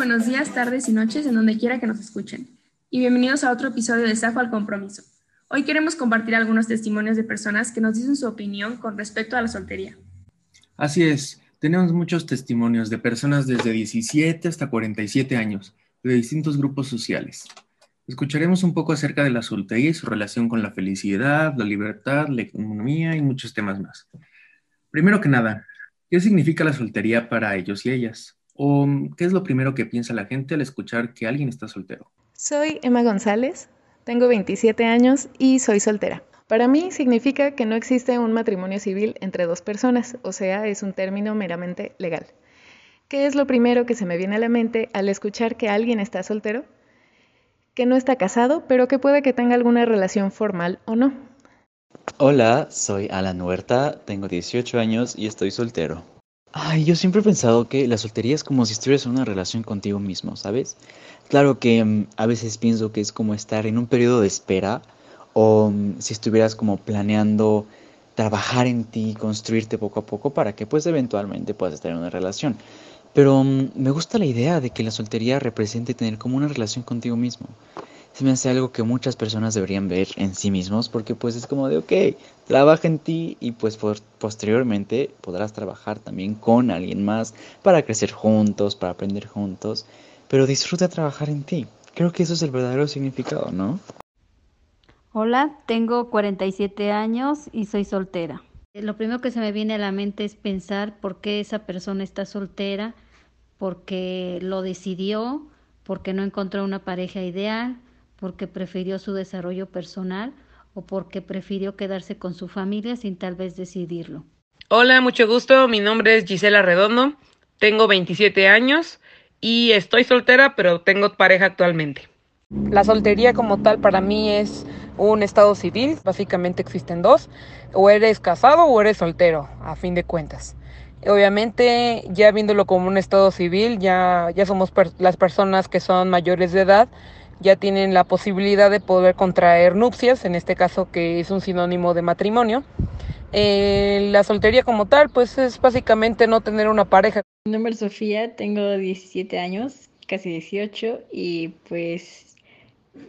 buenos días, tardes y noches en donde quiera que nos escuchen. Y bienvenidos a otro episodio de Zafo al Compromiso. Hoy queremos compartir algunos testimonios de personas que nos dicen su opinión con respecto a la soltería. Así es, tenemos muchos testimonios de personas desde 17 hasta 47 años, de distintos grupos sociales. Escucharemos un poco acerca de la soltería y su relación con la felicidad, la libertad, la economía y muchos temas más. Primero que nada, ¿qué significa la soltería para ellos y ellas? ¿O qué es lo primero que piensa la gente al escuchar que alguien está soltero? Soy Emma González, tengo 27 años y soy soltera. Para mí significa que no existe un matrimonio civil entre dos personas, o sea, es un término meramente legal. ¿Qué es lo primero que se me viene a la mente al escuchar que alguien está soltero? Que no está casado, pero que puede que tenga alguna relación formal o no. Hola, soy Alan Huerta, tengo 18 años y estoy soltero. Ay, yo siempre he pensado que la soltería es como si estuvieras en una relación contigo mismo, ¿sabes? Claro que mm, a veces pienso que es como estar en un periodo de espera o mm, si estuvieras como planeando trabajar en ti, construirte poco a poco para que pues eventualmente puedas estar en una relación. Pero mm, me gusta la idea de que la soltería represente tener como una relación contigo mismo. Se me hace algo que muchas personas deberían ver en sí mismos porque pues es como de, ok, trabaja en ti y pues posteriormente podrás trabajar también con alguien más para crecer juntos, para aprender juntos pero disfruta trabajar en ti. Creo que eso es el verdadero significado, ¿no? Hola, tengo 47 años y soy soltera. Lo primero que se me viene a la mente es pensar por qué esa persona está soltera, porque lo decidió, porque no encontró una pareja ideal, porque prefirió su desarrollo personal o porque prefirió quedarse con su familia sin tal vez decidirlo. Hola, mucho gusto. Mi nombre es Gisela Redondo. Tengo 27 años y estoy soltera, pero tengo pareja actualmente. La soltería como tal para mí es un estado civil, básicamente existen dos, o eres casado o eres soltero, a fin de cuentas. Obviamente, ya viéndolo como un estado civil, ya, ya somos las personas que son mayores de edad, ya tienen la posibilidad de poder contraer nupcias, en este caso que es un sinónimo de matrimonio. Eh, la soltería como tal, pues es básicamente no tener una pareja. Mi nombre es Sofía, tengo 17 años, casi 18, y pues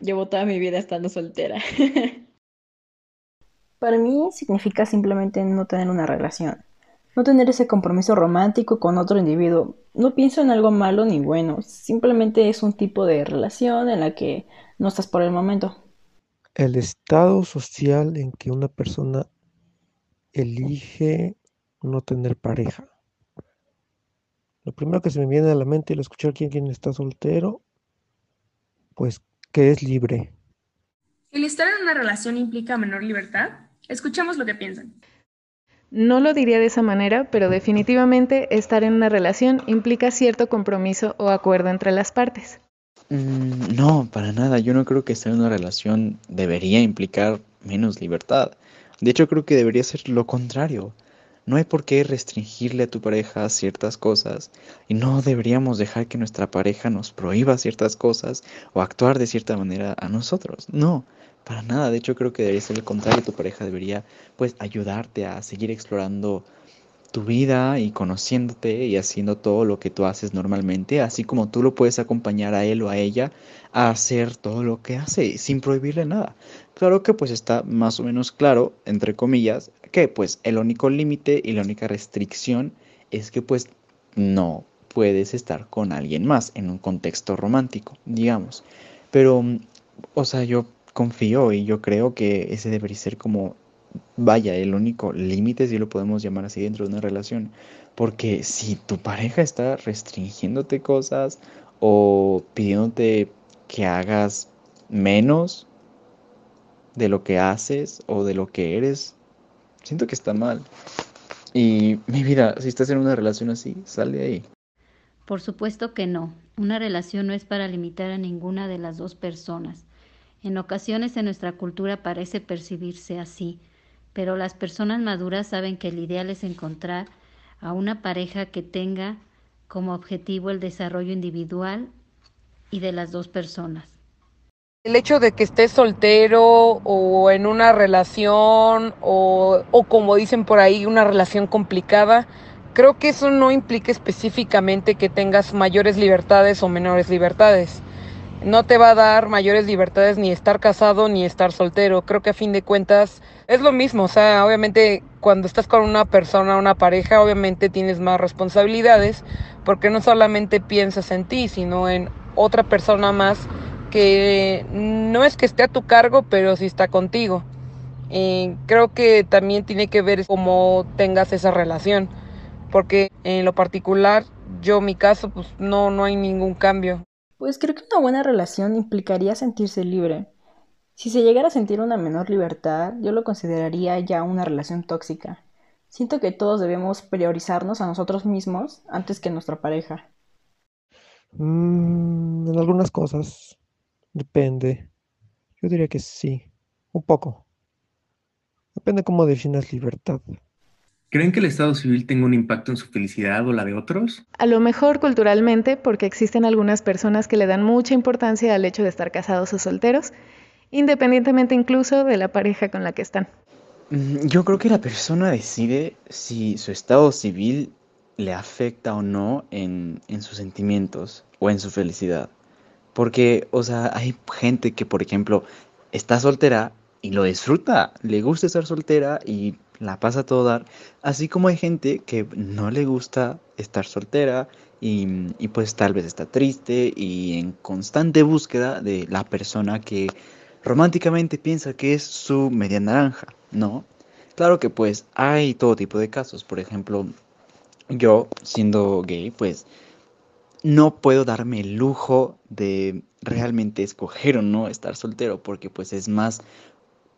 llevo toda mi vida estando soltera. Para mí significa simplemente no tener una relación, no tener ese compromiso romántico con otro individuo. No pienso en algo malo ni bueno, simplemente es un tipo de relación en la que no estás por el momento. El estado social en que una persona elige no tener pareja. Lo primero que se me viene a la mente al escuchar quién, quién está soltero, pues que es libre. ¿El estar en una relación implica menor libertad? Escuchemos lo que piensan. No lo diría de esa manera, pero definitivamente estar en una relación implica cierto compromiso o acuerdo entre las partes. Mm, no, para nada. Yo no creo que estar en una relación debería implicar menos libertad. De hecho, creo que debería ser lo contrario. No hay por qué restringirle a tu pareja ciertas cosas y no deberíamos dejar que nuestra pareja nos prohíba ciertas cosas o actuar de cierta manera a nosotros. No, para nada. De hecho, creo que debería ser lo contrario. Tu pareja debería pues ayudarte a seguir explorando tu vida y conociéndote y haciendo todo lo que tú haces normalmente, así como tú lo puedes acompañar a él o a ella a hacer todo lo que hace sin prohibirle nada. Claro que pues está más o menos claro, entre comillas, que pues el único límite y la única restricción es que pues no puedes estar con alguien más en un contexto romántico, digamos. Pero, o sea, yo confío y yo creo que ese debería ser como vaya, el único límite, si lo podemos llamar así, dentro de una relación. Porque si tu pareja está restringiéndote cosas o pidiéndote que hagas menos de lo que haces o de lo que eres, siento que está mal. Y mi vida, si estás en una relación así, sal de ahí. Por supuesto que no. Una relación no es para limitar a ninguna de las dos personas. En ocasiones en nuestra cultura parece percibirse así, pero las personas maduras saben que el ideal es encontrar a una pareja que tenga como objetivo el desarrollo individual y de las dos personas. El hecho de que estés soltero o en una relación o, o como dicen por ahí, una relación complicada, creo que eso no implica específicamente que tengas mayores libertades o menores libertades. No te va a dar mayores libertades ni estar casado ni estar soltero. Creo que a fin de cuentas es lo mismo. O sea, obviamente cuando estás con una persona, una pareja, obviamente tienes más responsabilidades porque no solamente piensas en ti, sino en otra persona más que no es que esté a tu cargo, pero sí está contigo. Eh, creo que también tiene que ver cómo tengas esa relación, porque en lo particular, yo mi caso, pues no, no hay ningún cambio. Pues creo que una buena relación implicaría sentirse libre. Si se llegara a sentir una menor libertad, yo lo consideraría ya una relación tóxica. Siento que todos debemos priorizarnos a nosotros mismos antes que a nuestra pareja. Mm, en algunas cosas. Depende. Yo diría que sí. Un poco. Depende cómo definas libertad. ¿Creen que el Estado civil tenga un impacto en su felicidad o la de otros? A lo mejor culturalmente, porque existen algunas personas que le dan mucha importancia al hecho de estar casados o solteros, independientemente incluso de la pareja con la que están. Mm, yo creo que la persona decide si su estado civil le afecta o no en, en sus sentimientos o en su felicidad. Porque, o sea, hay gente que, por ejemplo, está soltera y lo disfruta, le gusta estar soltera y la pasa a todo dar, así como hay gente que no le gusta estar soltera y, y, pues tal vez está triste y en constante búsqueda de la persona que románticamente piensa que es su media naranja, ¿no? Claro que pues hay todo tipo de casos, por ejemplo, yo siendo gay, pues no puedo darme el lujo de realmente escoger o no estar soltero, porque pues es más,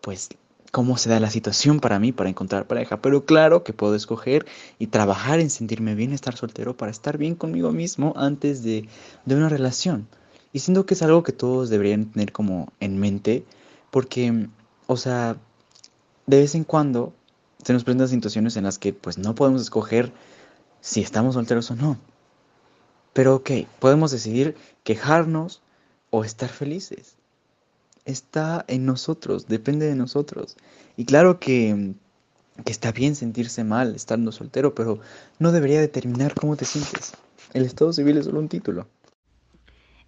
pues, cómo se da la situación para mí para encontrar pareja. Pero claro que puedo escoger y trabajar en sentirme bien estar soltero para estar bien conmigo mismo antes de, de una relación. Y siento que es algo que todos deberían tener como en mente, porque, o sea, de vez en cuando se nos presentan situaciones en las que pues no podemos escoger si estamos solteros o no. Pero ok, podemos decidir quejarnos o estar felices. Está en nosotros, depende de nosotros. Y claro que, que está bien sentirse mal estando soltero, pero no debería determinar cómo te sientes. El estado civil es solo un título.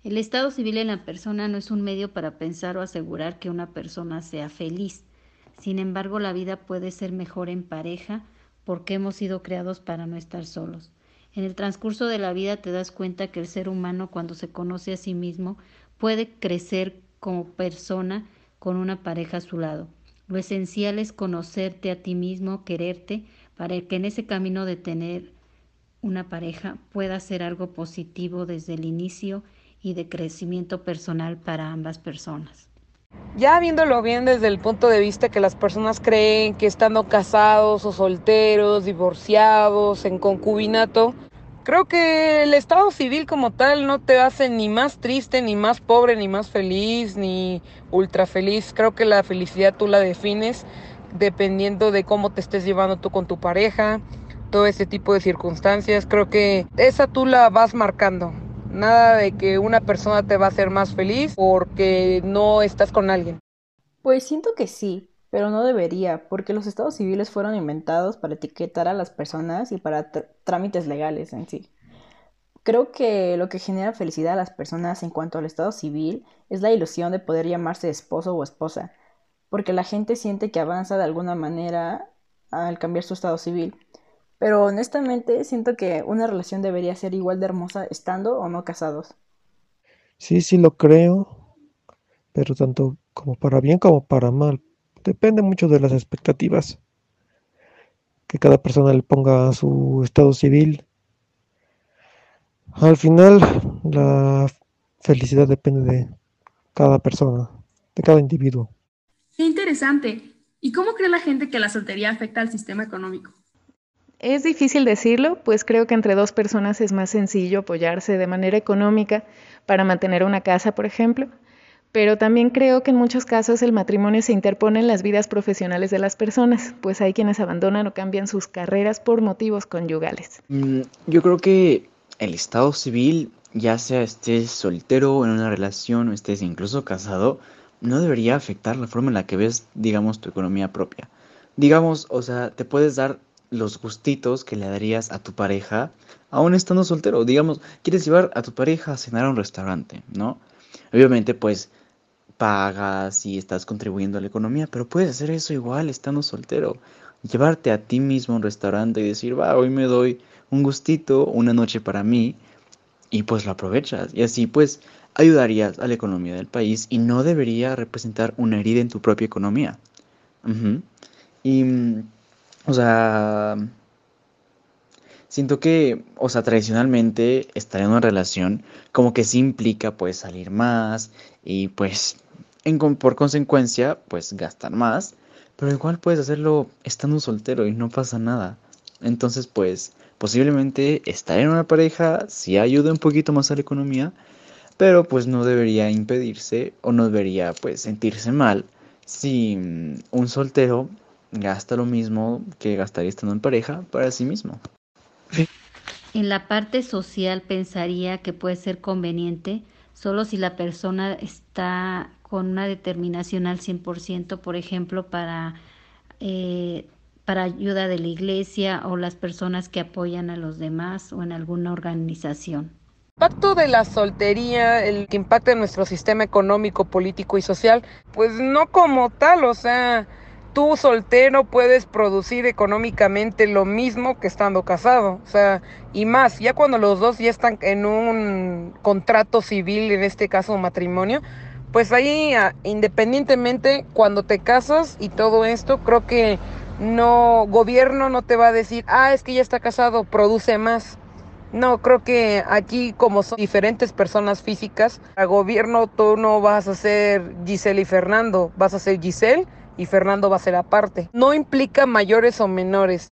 El estado civil en la persona no es un medio para pensar o asegurar que una persona sea feliz. Sin embargo, la vida puede ser mejor en pareja porque hemos sido creados para no estar solos. En el transcurso de la vida te das cuenta que el ser humano cuando se conoce a sí mismo puede crecer como persona con una pareja a su lado. Lo esencial es conocerte a ti mismo, quererte, para que en ese camino de tener una pareja pueda ser algo positivo desde el inicio y de crecimiento personal para ambas personas. Ya viéndolo bien desde el punto de vista que las personas creen que estando casados o solteros, divorciados, en concubinato, creo que el estado civil como tal no te hace ni más triste, ni más pobre, ni más feliz, ni ultra feliz. Creo que la felicidad tú la defines dependiendo de cómo te estés llevando tú con tu pareja, todo ese tipo de circunstancias. Creo que esa tú la vas marcando. Nada de que una persona te va a hacer más feliz porque no estás con alguien. Pues siento que sí, pero no debería, porque los estados civiles fueron inventados para etiquetar a las personas y para trámites legales en sí. Creo que lo que genera felicidad a las personas en cuanto al estado civil es la ilusión de poder llamarse esposo o esposa, porque la gente siente que avanza de alguna manera al cambiar su estado civil. Pero honestamente siento que una relación debería ser igual de hermosa estando o no casados. Sí, sí lo creo, pero tanto como para bien como para mal. Depende mucho de las expectativas que cada persona le ponga a su estado civil. Al final, la felicidad depende de cada persona, de cada individuo. Qué interesante. ¿Y cómo cree la gente que la soltería afecta al sistema económico? Es difícil decirlo, pues creo que entre dos personas es más sencillo apoyarse de manera económica para mantener una casa, por ejemplo, pero también creo que en muchos casos el matrimonio se interpone en las vidas profesionales de las personas, pues hay quienes abandonan o cambian sus carreras por motivos conyugales. Mm, yo creo que el estado civil, ya sea estés soltero en una relación o estés incluso casado, no debería afectar la forma en la que ves, digamos, tu economía propia. Digamos, o sea, te puedes dar los gustitos que le darías a tu pareja aún estando soltero. Digamos, quieres llevar a tu pareja a cenar a un restaurante, ¿no? Obviamente, pues pagas y estás contribuyendo a la economía, pero puedes hacer eso igual estando soltero. Llevarte a ti mismo a un restaurante y decir, va, hoy me doy un gustito, una noche para mí, y pues lo aprovechas. Y así pues ayudarías a la economía del país y no debería representar una herida en tu propia economía. Y, o sea, siento que, o sea, tradicionalmente estar en una relación como que sí implica pues salir más y pues en, por consecuencia pues gastar más, pero igual puedes hacerlo estando soltero y no pasa nada. Entonces pues posiblemente estar en una pareja sí ayude un poquito más a la economía, pero pues no debería impedirse o no debería pues sentirse mal si mm, un soltero gasta lo mismo que gastaría estando en pareja para sí mismo. En la parte social pensaría que puede ser conveniente solo si la persona está con una determinación al 100%, por ejemplo, para, eh, para ayuda de la iglesia o las personas que apoyan a los demás o en alguna organización. El impacto de la soltería, el que impacta en nuestro sistema económico, político y social, pues no como tal, o sea, tú soltero puedes producir económicamente lo mismo que estando casado, o sea, y más, ya cuando los dos ya están en un contrato civil, en este caso matrimonio, pues ahí ah, independientemente cuando te casas y todo esto, creo que no, gobierno no te va a decir, ah, es que ya está casado, produce más. No, creo que aquí como son diferentes personas físicas, a gobierno tú no vas a ser Giselle y Fernando, vas a ser Giselle y Fernando va a ser aparte. No implica mayores o menores.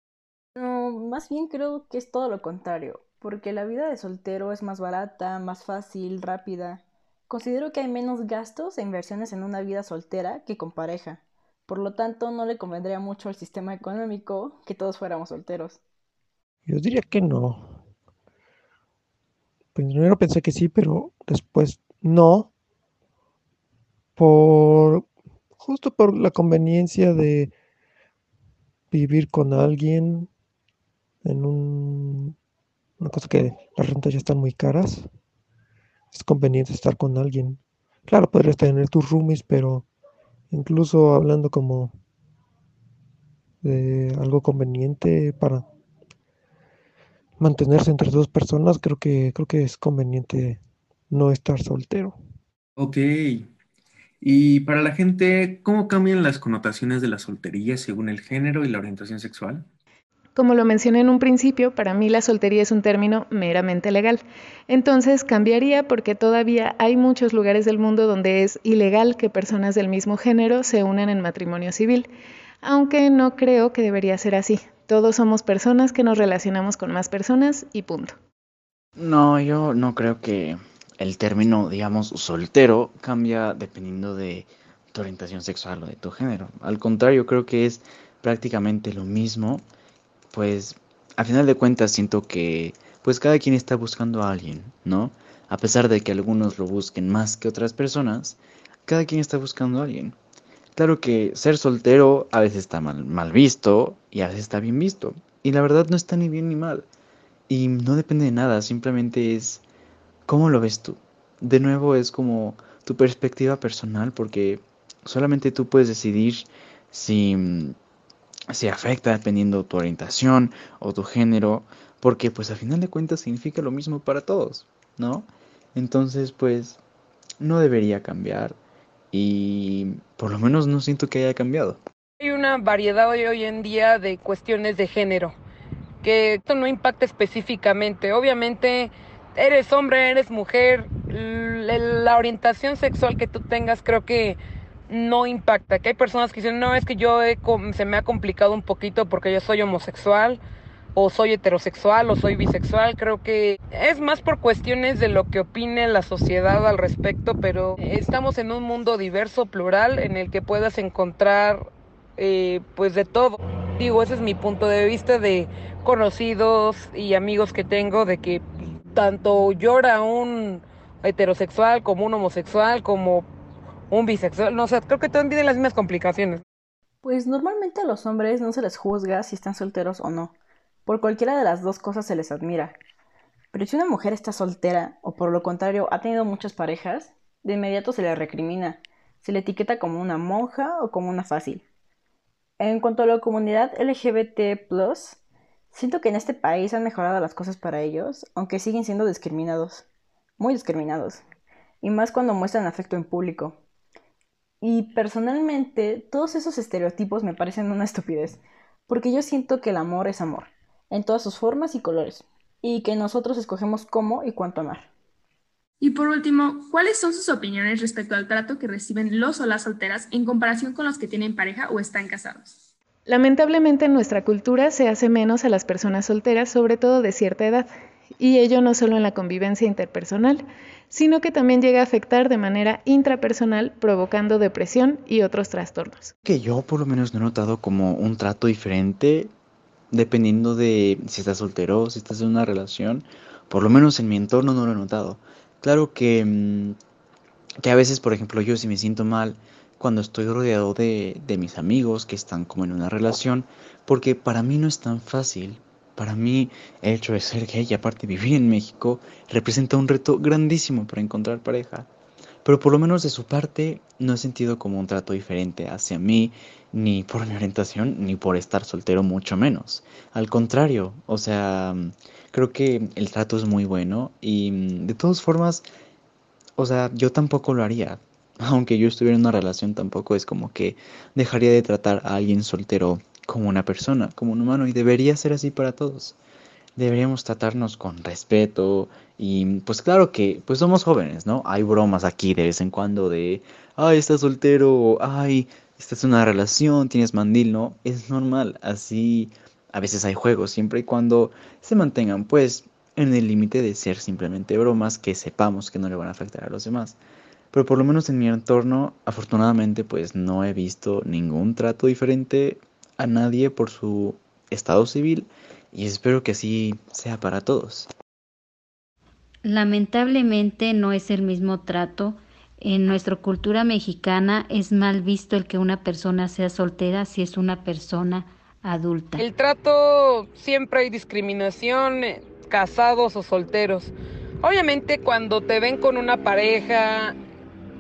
No, más bien creo que es todo lo contrario, porque la vida de soltero es más barata, más fácil, rápida. Considero que hay menos gastos e inversiones en una vida soltera que con pareja. Por lo tanto, no le convendría mucho al sistema económico que todos fuéramos solteros. Yo diría que no. Primero pensé que sí, pero después no. Por justo por la conveniencia de vivir con alguien en un, una cosa que las rentas ya están muy caras. Es conveniente estar con alguien. Claro, podrías tener tus roomies, pero incluso hablando como de algo conveniente para mantenerse entre dos personas, creo que creo que es conveniente no estar soltero. Ok, y para la gente, ¿cómo cambian las connotaciones de la soltería según el género y la orientación sexual? Como lo mencioné en un principio, para mí la soltería es un término meramente legal. Entonces cambiaría porque todavía hay muchos lugares del mundo donde es ilegal que personas del mismo género se unan en matrimonio civil, aunque no creo que debería ser así. Todos somos personas que nos relacionamos con más personas y punto. No, yo no creo que el término, digamos, soltero cambia dependiendo de tu orientación sexual o de tu género. Al contrario, creo que es prácticamente lo mismo, pues a final de cuentas siento que pues cada quien está buscando a alguien, ¿no? A pesar de que algunos lo busquen más que otras personas, cada quien está buscando a alguien. Claro que ser soltero a veces está mal, mal visto y a veces está bien visto. Y la verdad no está ni bien ni mal. Y no depende de nada, simplemente es ¿Cómo lo ves tú? De nuevo es como tu perspectiva personal porque solamente tú puedes decidir si, si afecta dependiendo tu orientación o tu género, porque pues al final de cuentas significa lo mismo para todos, ¿no? Entonces pues no debería cambiar y por lo menos no siento que haya cambiado. Hay una variedad hoy, hoy en día de cuestiones de género, que esto no impacta específicamente. Obviamente eres hombre, eres mujer, la orientación sexual que tú tengas creo que no impacta. Que hay personas que dicen, no, es que yo se me ha complicado un poquito porque yo soy homosexual o soy heterosexual o soy bisexual. Creo que es más por cuestiones de lo que opine la sociedad al respecto, pero estamos en un mundo diverso, plural, en el que puedas encontrar eh, pues de todo. Digo, ese es mi punto de vista de conocidos y amigos que tengo de que tanto llora un heterosexual como un homosexual, como un bisexual, no sé, creo que también tienen las mismas complicaciones. Pues normalmente a los hombres no se les juzga si están solteros o no. Por cualquiera de las dos cosas se les admira. Pero si una mujer está soltera, o por lo contrario ha tenido muchas parejas, de inmediato se le recrimina, se le etiqueta como una monja o como una fácil. En cuanto a la comunidad LGBT, siento que en este país han mejorado las cosas para ellos, aunque siguen siendo discriminados, muy discriminados, y más cuando muestran afecto en público. Y personalmente, todos esos estereotipos me parecen una estupidez, porque yo siento que el amor es amor, en todas sus formas y colores, y que nosotros escogemos cómo y cuánto amar. Y por último, ¿cuáles son sus opiniones respecto al trato que reciben los o las solteras en comparación con los que tienen pareja o están casados? Lamentablemente en nuestra cultura se hace menos a las personas solteras, sobre todo de cierta edad, y ello no solo en la convivencia interpersonal, sino que también llega a afectar de manera intrapersonal, provocando depresión y otros trastornos. Que yo por lo menos no he notado como un trato diferente dependiendo de si estás soltero, si estás en una relación, por lo menos en mi entorno no lo he notado. Claro que, mm, que a veces, por ejemplo, yo si me siento mal cuando estoy rodeado de, de mis amigos que están como en una relación, porque para mí no es tan fácil. Para mí el hecho de ser gay y aparte vivir en México representa un reto grandísimo para encontrar pareja. Pero por lo menos de su parte no he sentido como un trato diferente hacia mí, ni por mi orientación, ni por estar soltero, mucho menos. Al contrario, o sea, creo que el trato es muy bueno y mm, de todas formas, o sea, yo tampoco lo haría. Aunque yo estuviera en una relación, tampoco es como que dejaría de tratar a alguien soltero como una persona, como un humano, y debería ser así para todos. Deberíamos tratarnos con respeto y pues claro que pues somos jóvenes, ¿no? Hay bromas aquí de vez en cuando de, ay, estás soltero, ay, estás en una relación, tienes mandil, ¿no? Es normal, así a veces hay juegos, siempre y cuando se mantengan pues en el límite de ser simplemente bromas que sepamos que no le van a afectar a los demás. Pero por lo menos en mi entorno, afortunadamente pues no he visto ningún trato diferente a nadie por su estado civil y espero que así sea para todos. Lamentablemente no es el mismo trato. En nuestra cultura mexicana es mal visto el que una persona sea soltera si es una persona adulta. El trato siempre hay discriminación, eh, casados o solteros. Obviamente cuando te ven con una pareja,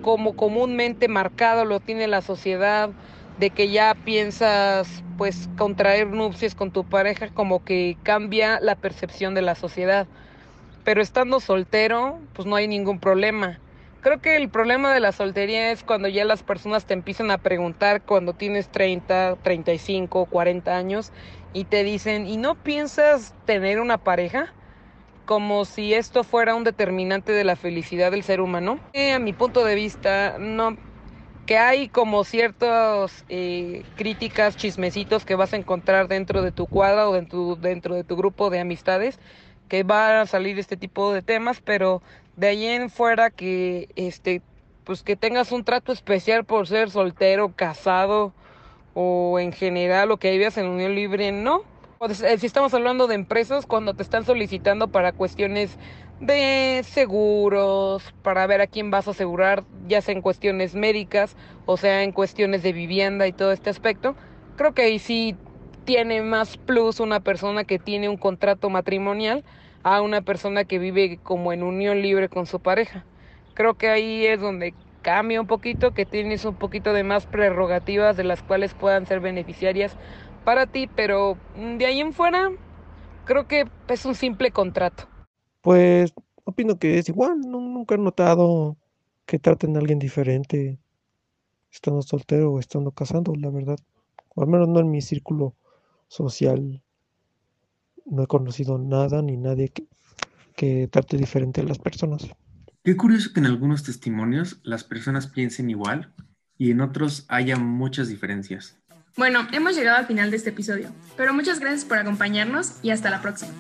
como comúnmente marcado lo tiene la sociedad, de que ya piensas pues contraer nupcias con tu pareja, como que cambia la percepción de la sociedad. Pero estando soltero, pues no hay ningún problema. Creo que el problema de la soltería es cuando ya las personas te empiezan a preguntar cuando tienes 30, 35, 40 años y te dicen, ¿y no piensas tener una pareja? Como si esto fuera un determinante de la felicidad del ser humano. A mi punto de vista, no. Que hay como ciertas eh, críticas, chismecitos que vas a encontrar dentro de tu cuadra o dentro, dentro de tu grupo de amistades que va a salir este tipo de temas, pero de ahí en fuera que este pues que tengas un trato especial por ser soltero, casado o en general o que vivas en unión libre, no. Eh, si estamos hablando de empresas, cuando te están solicitando para cuestiones de seguros, para ver a quién vas a asegurar, ya sea en cuestiones médicas o sea en cuestiones de vivienda y todo este aspecto, creo que ahí sí tiene más plus una persona que tiene un contrato matrimonial a una persona que vive como en unión libre con su pareja. Creo que ahí es donde cambia un poquito, que tienes un poquito de más prerrogativas de las cuales puedan ser beneficiarias para ti, pero de ahí en fuera creo que es un simple contrato. Pues opino que es igual, nunca he notado que traten a alguien diferente estando soltero o estando casando, la verdad. O al menos no en mi círculo social no he conocido nada ni nadie que, trate diferente a las personas. Qué curioso que en algunos testimonios las personas piensen igual y en otros haya muchas diferencias. Bueno, hemos llegado al final de este episodio, pero muchas gracias por acompañarnos y hasta la próxima.